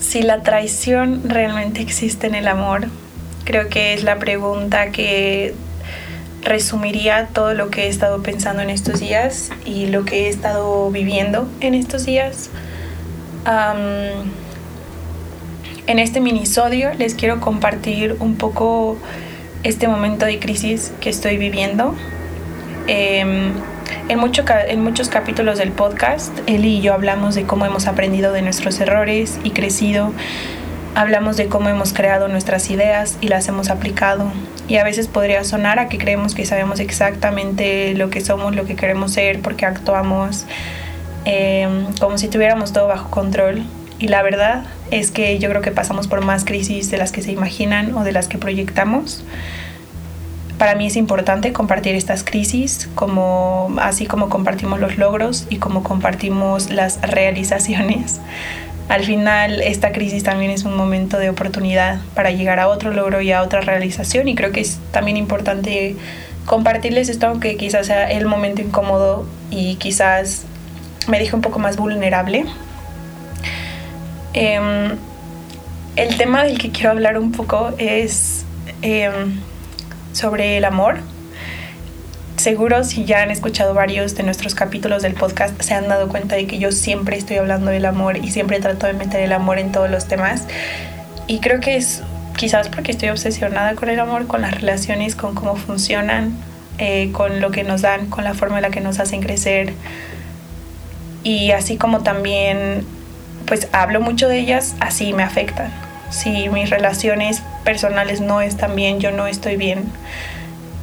si la traición realmente existe en el amor. Creo que es la pregunta que resumiría todo lo que he estado pensando en estos días y lo que he estado viviendo en estos días. en este minisodio les quiero compartir un poco este momento de crisis que estoy viviendo. Em, en, mucho, en muchos capítulos del podcast, él y yo hablamos de cómo hemos aprendido de nuestros errores y crecido. Hablamos de cómo hemos creado nuestras ideas y las hemos aplicado. Y a veces podría sonar a que creemos que sabemos exactamente lo que somos, lo que queremos ser, porque actuamos em, como si tuviéramos todo bajo control. Y la verdad es que yo creo que pasamos por más crisis de las que se imaginan o de las que proyectamos para mí es importante compartir estas crisis, como, así como compartimos los logros y como compartimos las realizaciones. Al final, esta crisis también es un momento de oportunidad para llegar a otro logro y a otra realización y creo que es también importante compartirles esto, aunque quizás sea el momento incómodo y quizás me deje un poco más vulnerable. Em, el tema del que quiero hablar un poco es em, sobre el amor. Seguro si ya han escuchado varios de nuestros capítulos del podcast se han dado cuenta de que yo siempre estoy hablando del amor y siempre trato de meter el amor en todos los temas. Y creo que es quizás porque estoy obsesionada con el amor, con las relaciones, con cómo funcionan, eh, con lo que nos dan, con la forma en la que nos hacen crecer. Y así como también pues hablo mucho de ellas, así me afectan si mis relaciones personales no están bien, yo no estoy bien.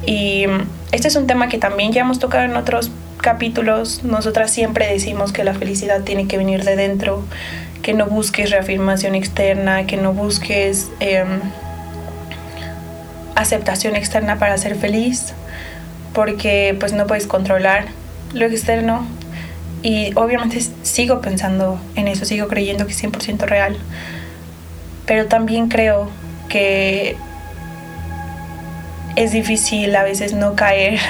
Y este es un tema que también ya hemos tocado en otros capítulos. Nosotras siempre decimos que la felicidad tiene que venir de dentro, que no busques reafirmación externa, que no busques em, aceptación externa para ser feliz, porque pues no puedes controlar lo externo. Y obviamente sigo pensando en eso, sigo creyendo que es 100% real pero también creo que es difícil a veces no caer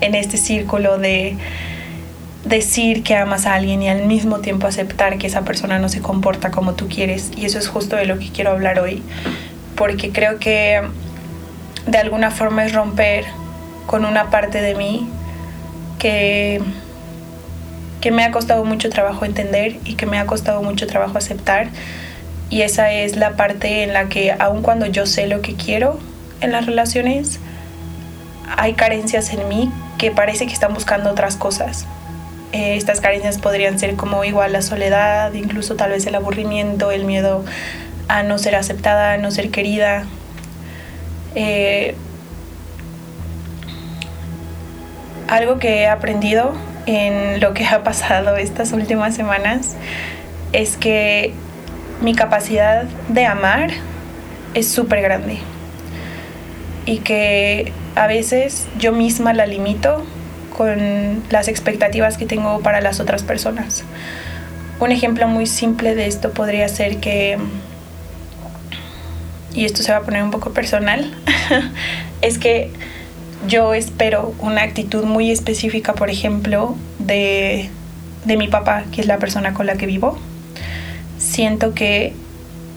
en este círculo de decir que amas a alguien y al mismo tiempo aceptar que esa persona no se comporta como tú quieres. Y eso es justo de lo que quiero hablar hoy, porque creo que de alguna forma es romper con una parte de mí que, que me ha costado mucho trabajo entender y que me ha costado mucho trabajo aceptar y esa es la parte en la que aun cuando yo sé lo que quiero en las relaciones, hay carencias en mí que parece que están buscando otras cosas. Eh, estas carencias podrían ser como igual la soledad, incluso tal vez el aburrimiento, el miedo a no ser aceptada, a no ser querida. Eh, algo que he aprendido en lo que ha pasado estas últimas semanas es que mi capacidad de amar es súper grande y que a veces yo misma la limito con las expectativas que tengo para las otras personas. Un ejemplo muy simple de esto podría ser que, y esto se va a poner un poco personal, es que yo espero una actitud muy específica, por ejemplo, de, de mi papá, que es la persona con la que vivo siento que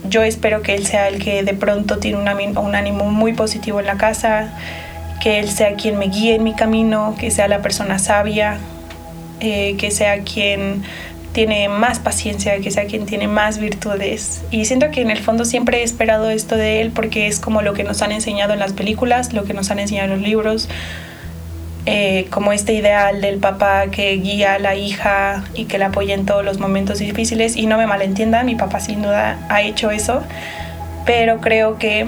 yo espero que él sea el que de pronto tiene un, ánimo muy positivo en la casa, que él sea quien me guíe en mi camino, que sea la persona sabia, eh, que sea quien tiene más paciencia, que sea quien tiene más virtudes. Y siento que en el fondo siempre he esperado esto de él porque es como lo que nos han enseñado en las películas, lo que nos han enseñado en los libros, eh, como este ideal del papá que guía a la hija y que la apoya en todos los momentos difíciles. Y no me malentiendan, mi papá sin duda ha hecho eso, pero creo que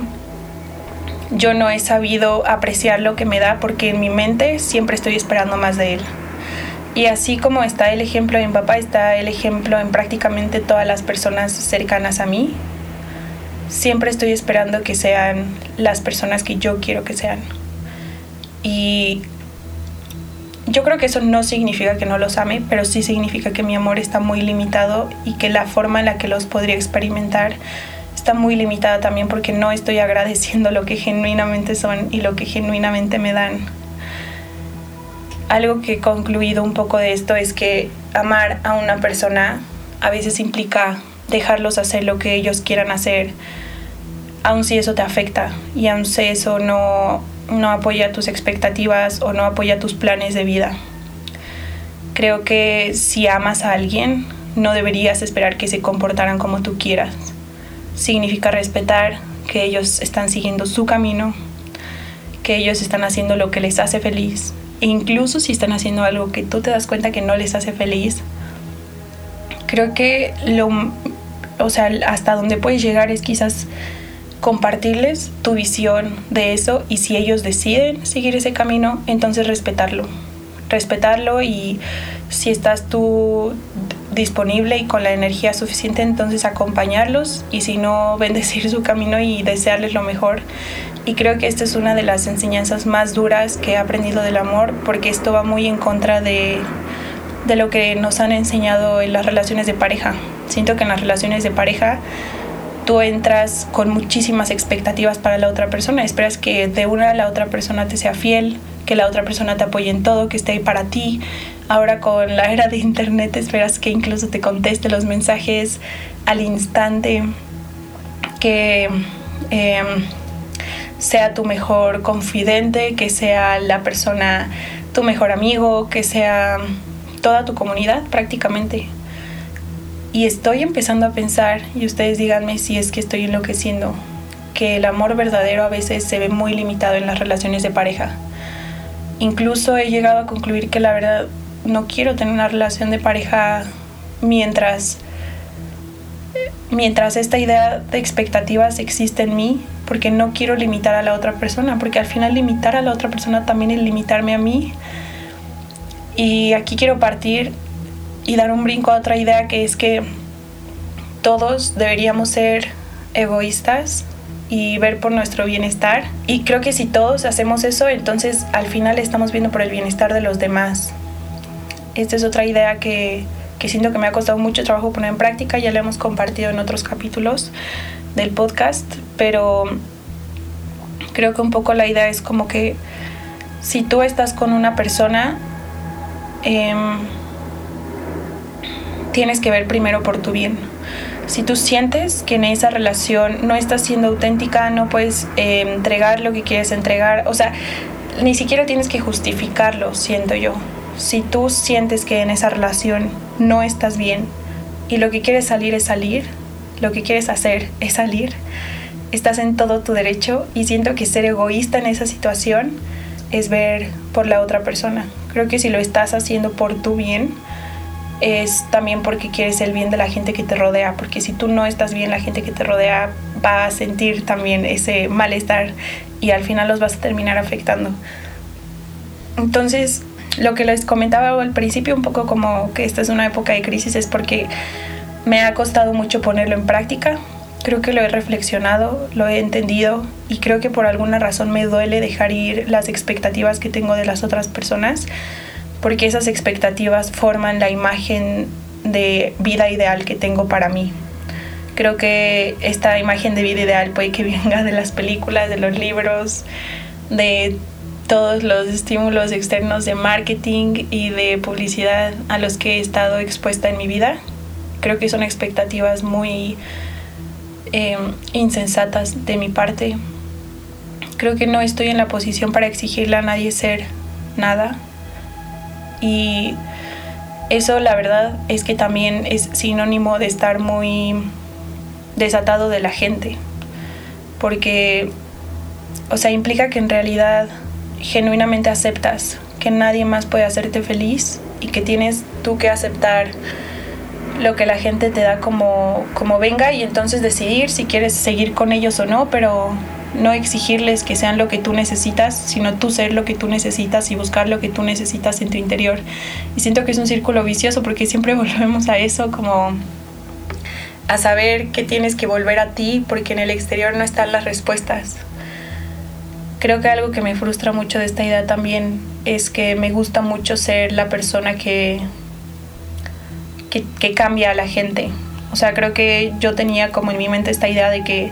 yo no he sabido apreciar lo que me da porque en mi mente siempre estoy esperando más de él. Y así como está el ejemplo mi papá, está el ejemplo en prácticamente todas las personas cercanas a mí. Siempre estoy esperando que sean las personas que yo quiero que sean. Y yo creo que eso no significa que no los ame, pero sí significa que mi amor está muy limitado y que la forma en la que los podría experimentar está muy limitada también porque no estoy agradeciendo lo que genuinamente son y lo que genuinamente me dan. Algo que he concluido un poco de esto es que amar a una persona a veces implica dejarlos hacer lo que ellos quieran hacer, aun si eso te afecta y aun si eso no, no apoya tus expectativas o no apoya tus planes de vida. Creo que si amas a alguien, no deberías esperar que se comportaran como tú quieras. Significa respetar que ellos están siguiendo su camino, que ellos están haciendo lo que les hace feliz. E incluso si están haciendo algo que tú te das cuenta que no les hace feliz, creo que lo, o sea, hasta donde puedes llegar es quizás compartirles tu visión de eso y si ellos deciden seguir ese camino, entonces respetarlo. Respetarlo y si estás tú disponible y con la energía suficiente, entonces acompañarlos y si no, bendecir su camino y desearles lo mejor. Y creo que esta es una de las enseñanzas más duras que he aprendido del amor, porque esto va muy en contra de, de lo que nos han enseñado en las relaciones de pareja. Siento que en las relaciones de pareja tú entras con muchísimas expectativas para la otra persona, esperas que de una a la otra persona te sea fiel, que la otra persona te apoye en todo, que esté ahí para ti. Ahora con la era de internet esperas que incluso te conteste los mensajes al instante, que em, sea tu mejor confidente, que sea la persona, tu mejor amigo, que sea toda tu comunidad prácticamente. Y estoy empezando a pensar, y ustedes díganme si es que estoy enloqueciendo, que el amor verdadero a veces se ve muy limitado en las relaciones de pareja. Incluso he llegado a concluir que la verdad no quiero tener una relación de pareja mientras mientras esta idea de expectativas existe en mí, porque no quiero limitar a la otra persona, porque al final limitar a la otra persona también es limitarme a mí. Y aquí quiero partir y dar un brinco a otra idea que es que todos deberíamos ser egoístas y ver por nuestro bienestar. Y creo que si todos hacemos eso, entonces al final estamos viendo por el bienestar de los demás. Esta es otra idea que, que siento que me ha costado mucho trabajo poner en práctica, ya la hemos compartido en otros capítulos del podcast, pero creo que un poco la idea es como que si tú estás con una persona, eh, tienes que ver primero por tu bien. Si tú sientes que en esa relación no estás siendo auténtica, no puedes eh, entregar lo que quieres entregar, o sea, ni siquiera tienes que justificarlo, siento yo. Si tú sientes que en esa relación no estás bien y lo que quieres salir es salir, lo que quieres hacer es salir, estás en todo tu derecho y siento que ser egoísta en esa situación es ver por la otra persona. Creo que si lo estás haciendo por tu bien, es también porque quieres el bien de la gente que te rodea, porque si tú no estás bien, la gente que te rodea va a sentir también ese malestar y al final los vas a terminar afectando. Entonces, lo que les comentaba al principio, un poco como que esta es una época de crisis, es porque me ha costado mucho ponerlo en práctica. Creo que lo he reflexionado, lo he entendido y creo que por alguna razón me duele dejar ir las expectativas que tengo de las otras personas porque esas expectativas forman la imagen de vida ideal que tengo para mí. Creo que esta imagen de vida ideal puede que venga de las películas, de los libros, de todos los estímulos externos de marketing y de publicidad a los que he estado expuesta en mi vida. Creo que son expectativas muy em, insensatas de mi parte. Creo que no estoy en la posición para exigirle a nadie ser nada y eso la verdad es que también es sinónimo de estar muy desatado de la gente, porque, o sea, implica que en realidad genuinamente aceptas que nadie más puede hacerte feliz y que tienes tú que aceptar lo que la gente te da como, como venga y entonces decidir si quieres seguir con ellos o no, pero no exigirles que sean lo que tú necesitas, sino tú ser lo que tú necesitas y buscar lo que tú necesitas en tu interior. Y siento que es un círculo vicioso porque siempre volvemos a eso como a saber que tienes que volver a ti porque en el exterior no están las respuestas. Creo que algo que me frustra mucho de esta idea también es que me gusta mucho ser la persona que, que, cambia a la gente. O sea, creo que yo tenía como en mi mente esta idea de que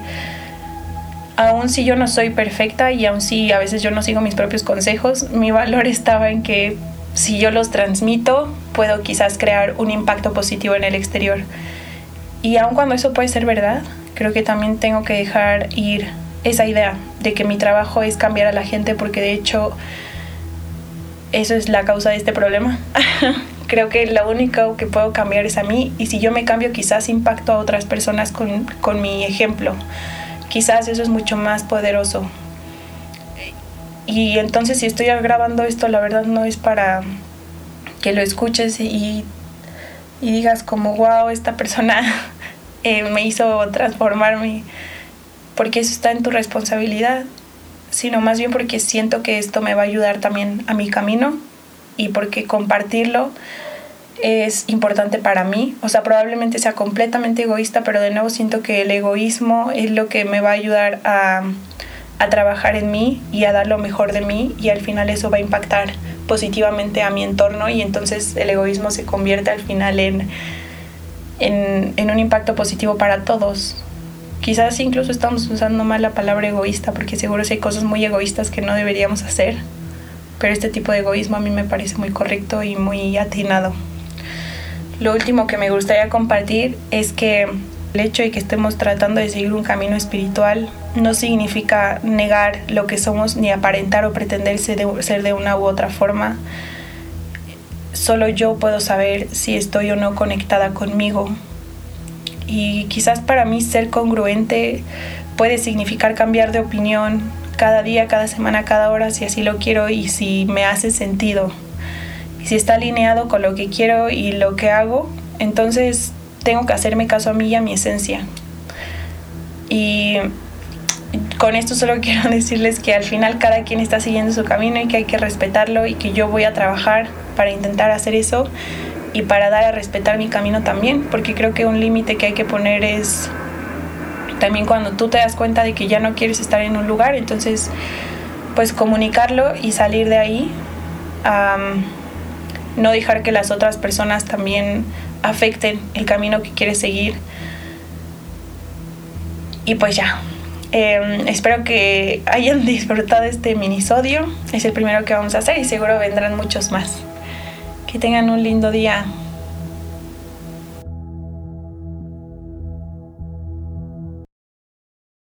aun si yo no soy perfecta y aun si a veces yo no sigo mis propios consejos, mi valor estaba en que si yo los transmito, puedo quizás crear un impacto positivo en el exterior. Y aun cuando eso puede ser verdad, creo que también tengo que dejar ir esa idea de que mi trabajo es cambiar a la gente porque de hecho eso es la causa de este problema. creo que lo único que puedo cambiar es a mí y si yo me cambio quizás impacto a otras personas con, con mi ejemplo. Quizás eso es mucho más poderoso. Y entonces si estoy grabando esto, la verdad no es para que lo escuches y, y digas como, wow, esta persona eh, me hizo transformarme, porque eso está en tu responsabilidad, sino más bien porque siento que esto me va a ayudar también a mi camino y porque compartirlo es importante para mí. O sea, probablemente sea completamente egoísta, pero de nuevo siento que el egoísmo es lo que me va a ayudar a, a trabajar en mí y a dar lo mejor de mí y al final eso va a impactar positivamente a mi entorno y entonces el egoísmo se convierte al final en, en, en un impacto positivo para todos. Quizás incluso estamos usando mal la palabra egoísta porque seguro hay cosas muy egoístas que no deberíamos hacer, pero este tipo de egoísmo a mí me parece muy correcto y muy atinado. Lo último que me gustaría compartir es que el hecho de que estemos tratando de seguir un camino espiritual no significa negar lo que somos ni aparentar o pretender ser de, una u otra forma. Solo yo puedo saber si estoy o no conectada conmigo. Y quizás para mí ser congruente puede significar cambiar de opinión cada día, cada semana, cada hora, si así lo quiero y si me hace sentido. Si está alineado con lo que quiero y lo que hago, entonces tengo que hacerme caso a mí y a mi esencia. Y con esto solo quiero decirles que al final cada quien está siguiendo su camino y que hay que respetarlo y que yo voy a trabajar para intentar hacer eso y para dar a respetar mi camino también, porque creo que un límite que hay que poner es también cuando tú te das cuenta de que ya no quieres estar en un lugar, entonces pues comunicarlo y salir de ahí, no dejar que las otras personas también afecten el camino que quieres seguir. Y pues ya. Em, espero que hayan disfrutado este minisodio. Es el primero que vamos a hacer y seguro vendrán muchos más. Que tengan un lindo día.